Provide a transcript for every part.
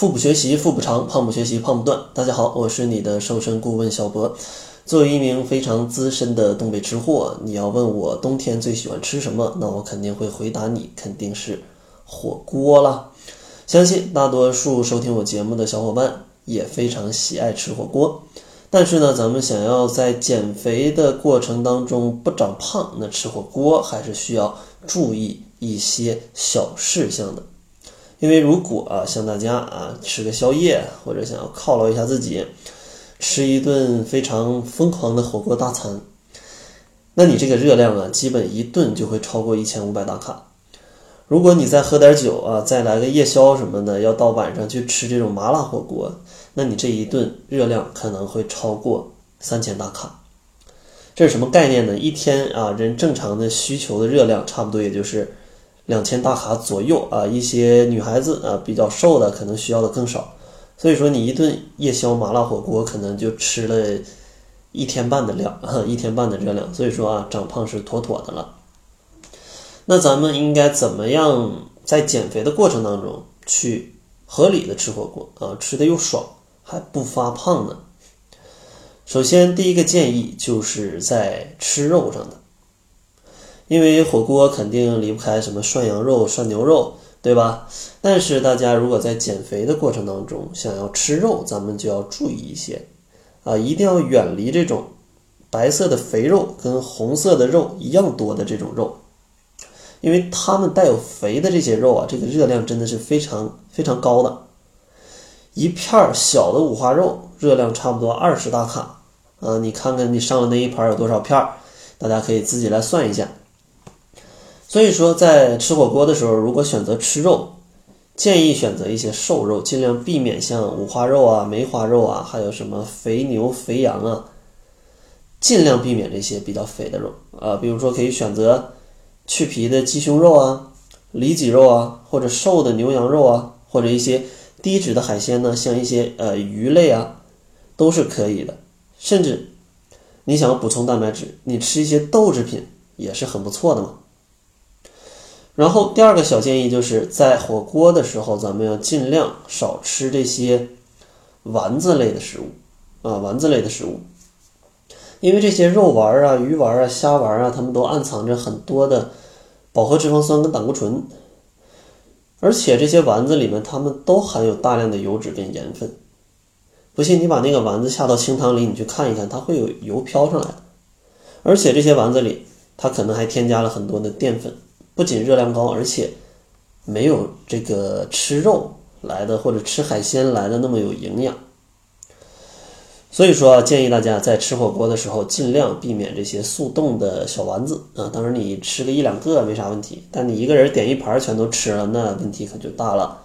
腹部学习腹部长，胖不学习胖不断。大家好，我是你的瘦身顾问小博。作为一名非常资深的东北吃货，你要问我冬天最喜欢吃什么，那我肯定会回答你，肯定是火锅了。相信大多数收听我节目的小伙伴也非常喜爱吃火锅。但是呢，咱们想要在减肥的过程当中不长胖，那吃火锅还是需要注意一些小事项的。因为如果啊，像大家啊吃个宵夜，或者想要犒劳一下自己，吃一顿非常疯狂的火锅大餐，那你这个热量啊，基本一顿就会超过一千五百大卡。如果你再喝点酒啊，再来个夜宵什么的，要到晚上去吃这种麻辣火锅，那你这一顿热量可能会超过三千大卡。这是什么概念呢？一天啊，人正常的需求的热量差不多也就是。两千大卡左右啊，一些女孩子啊比较瘦的可能需要的更少，所以说你一顿夜宵麻辣火锅可能就吃了一天半的量啊，一天半的热量，所以说啊长胖是妥妥的了。那咱们应该怎么样在减肥的过程当中去合理的吃火锅啊，吃的又爽还不发胖呢？首先第一个建议就是在吃肉上的。因为火锅肯定离不开什么涮羊肉、涮牛肉，对吧？但是大家如果在减肥的过程当中想要吃肉，咱们就要注意一些，啊，一定要远离这种白色的肥肉跟红色的肉一样多的这种肉，因为它们带有肥的这些肉啊，这个热量真的是非常非常高的。一片小的五花肉热量差不多二十大卡，啊，你看看你上了那一盘有多少片，大家可以自己来算一下。所以说，在吃火锅的时候，如果选择吃肉，建议选择一些瘦肉，尽量避免像五花肉啊、梅花肉啊，还有什么肥牛、肥羊啊，尽量避免这些比较肥的肉啊。比如说，可以选择去皮的鸡胸肉啊、里脊肉啊，或者瘦的牛羊肉啊，或者一些低脂的海鲜呢，像一些呃鱼类啊，都是可以的。甚至你想要补充蛋白质，你吃一些豆制品也是很不错的嘛。然后第二个小建议就是在火锅的时候，咱们要尽量少吃这些丸子类的食物啊，丸子类的食物，因为这些肉丸啊、鱼丸啊、虾丸啊，它们都暗藏着很多的饱和脂肪酸跟胆固醇，而且这些丸子里面它们都含有大量的油脂跟盐分。不信你把那个丸子下到清汤里，你去看一看，它会有油飘上来的。而且这些丸子里，它可能还添加了很多的淀粉。不仅热量高，而且没有这个吃肉来的或者吃海鲜来的那么有营养。所以说，建议大家在吃火锅的时候尽量避免这些速冻的小丸子啊。当然，你吃个一两个没啥问题，但你一个人点一盘全都吃了，那问题可就大了。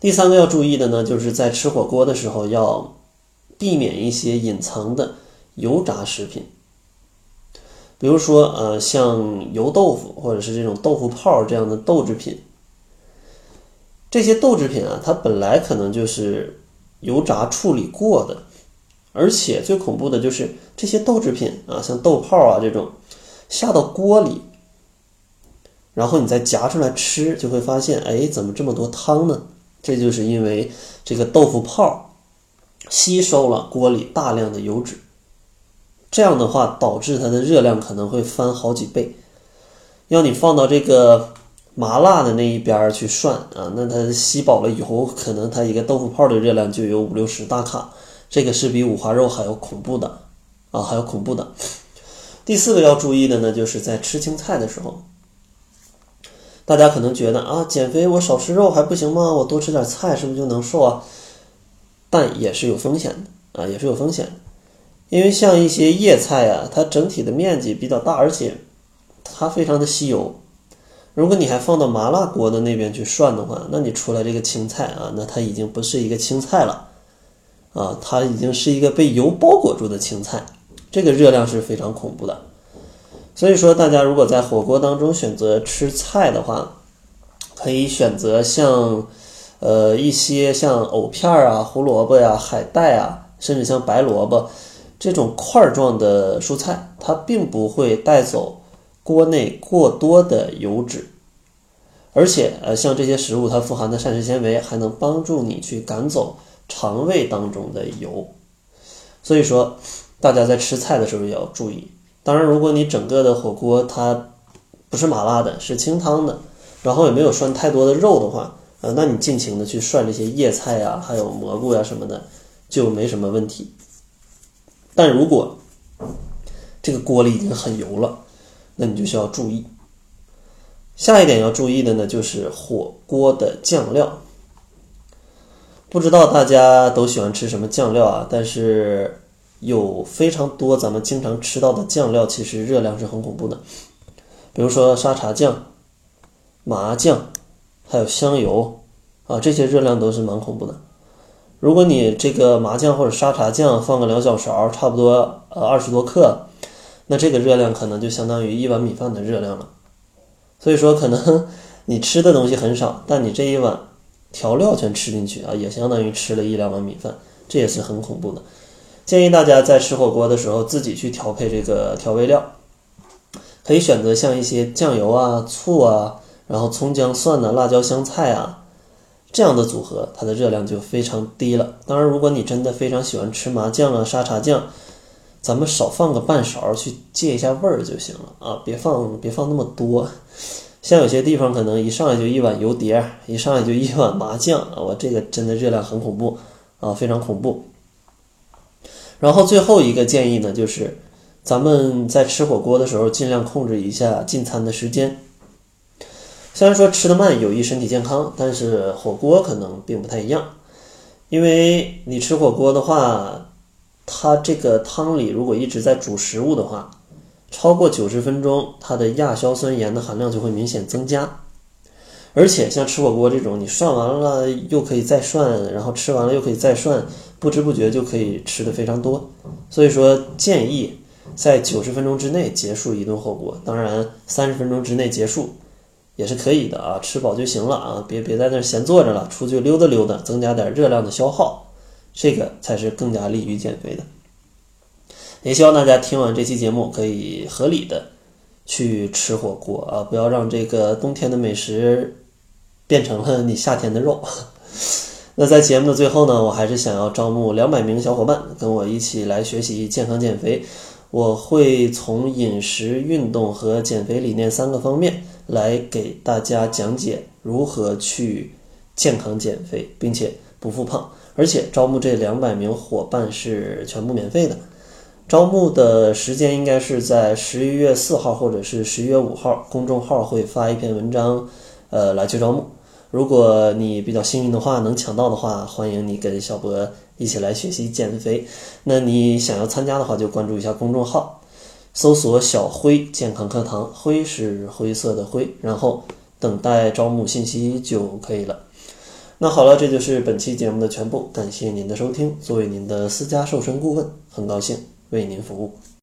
第三个要注意的呢，就是在吃火锅的时候要避免一些隐藏的油炸食品。比如说，呃，像油豆腐或者是这种豆腐泡这样的豆制品，这些豆制品啊，它本来可能就是油炸处理过的，而且最恐怖的就是这些豆制品啊，像豆泡啊这种，下到锅里，然后你再夹出来吃，就会发现，哎，怎么这么多汤呢？这就是因为这个豆腐泡吸收了锅里大量的油脂。这样的话，导致它的热量可能会翻好几倍。要你放到这个麻辣的那一边去涮啊，那它吸饱了以后，可能它一个豆腐泡的热量就有五六十大卡，这个是比五花肉还要恐怖的啊，还要恐怖的。第四个要注意的呢，就是在吃青菜的时候，大家可能觉得啊，减肥我少吃肉还不行吗？我多吃点菜是不是就能瘦啊？但也是有风险的啊，也是有风险。因为像一些叶菜啊，它整体的面积比较大，而且它非常的吸油。如果你还放到麻辣锅的那边去涮的话，那你出来这个青菜啊，那它已经不是一个青菜了，啊，它已经是一个被油包裹住的青菜，这个热量是非常恐怖的。所以说，大家如果在火锅当中选择吃菜的话，可以选择像呃一些像藕片啊、胡萝卜呀、海带啊，甚至像白萝卜。这种块状的蔬菜，它并不会带走锅内过多的油脂，而且呃，像这些食物它富含的膳食纤维还能帮助你去赶走肠胃当中的油。所以说，大家在吃菜的时候也要注意。当然，如果你整个的火锅它不是麻辣的，是清汤的，然后也没有涮太多的肉的话，呃，那你尽情的去涮这些叶菜呀，还有蘑菇呀什么的，就没什么问题。但如果这个锅里已经很油了，那你就需要注意。下一点要注意的呢，就是火锅的酱料。不知道大家都喜欢吃什么酱料啊？但是有非常多咱们经常吃到的酱料，其实热量是很恐怖的。比如说沙茶酱、麻酱，还有香油啊，这些热量都是蛮恐怖的。如果你这个麻酱或者沙茶酱放个两小勺，差不多呃二十多克，那这个热量可能就相当于一碗米饭的热量了。所以说，可能你吃的东西很少，但你这一碗调料全吃进去啊，也相当于吃了一两碗米饭，这也是很恐怖的。建议大家在吃火锅的时候自己去调配这个调味料。可以选择像一些酱油啊、醋啊，然后葱姜蒜的辣椒香菜啊这样的组合，它的热量就非常低了。当然，如果你真的非常喜欢吃麻酱啊、沙茶酱，咱们少放个半勺去借一下味儿就行了啊，别放别放那么多。像有些地方可能一上来就一碗油碟，一上来就一碗麻酱啊，我这个真的热量很恐怖啊，非常恐怖。然后最后一个建议呢，就是。咱们在吃火锅的时候，尽量控制一下进餐的时间。虽然说吃的慢有益身体健康，但是火锅可能并不太一样。因为你吃火锅的话，它这个汤里如果一直在煮食物的话，超过九十分钟，它的亚硝酸盐的含量就会明显增加。而且像吃火锅这种，你涮完了又可以再涮，然后吃完了又可以再涮，不知不觉就可以吃的非常多。所以说建议。在九十分钟之内结束一顿火锅，当然三十分钟之内结束也是可以的啊，吃饱就行了啊，别别在那闲坐着了，出去溜达溜达，增加点热量的消耗，这个才是更加利于减肥的。也希望大家听完这期节目可以合理的去吃火锅啊，不要让这个冬天的美食变成了你夏天的肉。那在节目的最后呢，我还是想要招募两百名小伙伴跟我一起来学习健康减肥。我会从饮食、运动和减肥理念三个方面来给大家讲解如何去健康减肥，并且不复胖。而且招募这两百名伙伴是全部免费的。招募的时间应该是在十一月四号或者是十一月五号，公众号会发一篇文章，呃，来去招募。如果你比较幸运的话，能抢到的话，欢迎你跟小博一起来学习减肥。那你想要参加的话，就关注一下公众号，搜索“小辉健康课堂”，辉是灰色的灰，然后等待招募信息就可以了。那好了，这就是本期节目的全部，感谢您的收听。作为您的私家瘦身顾问，很高兴为您服务。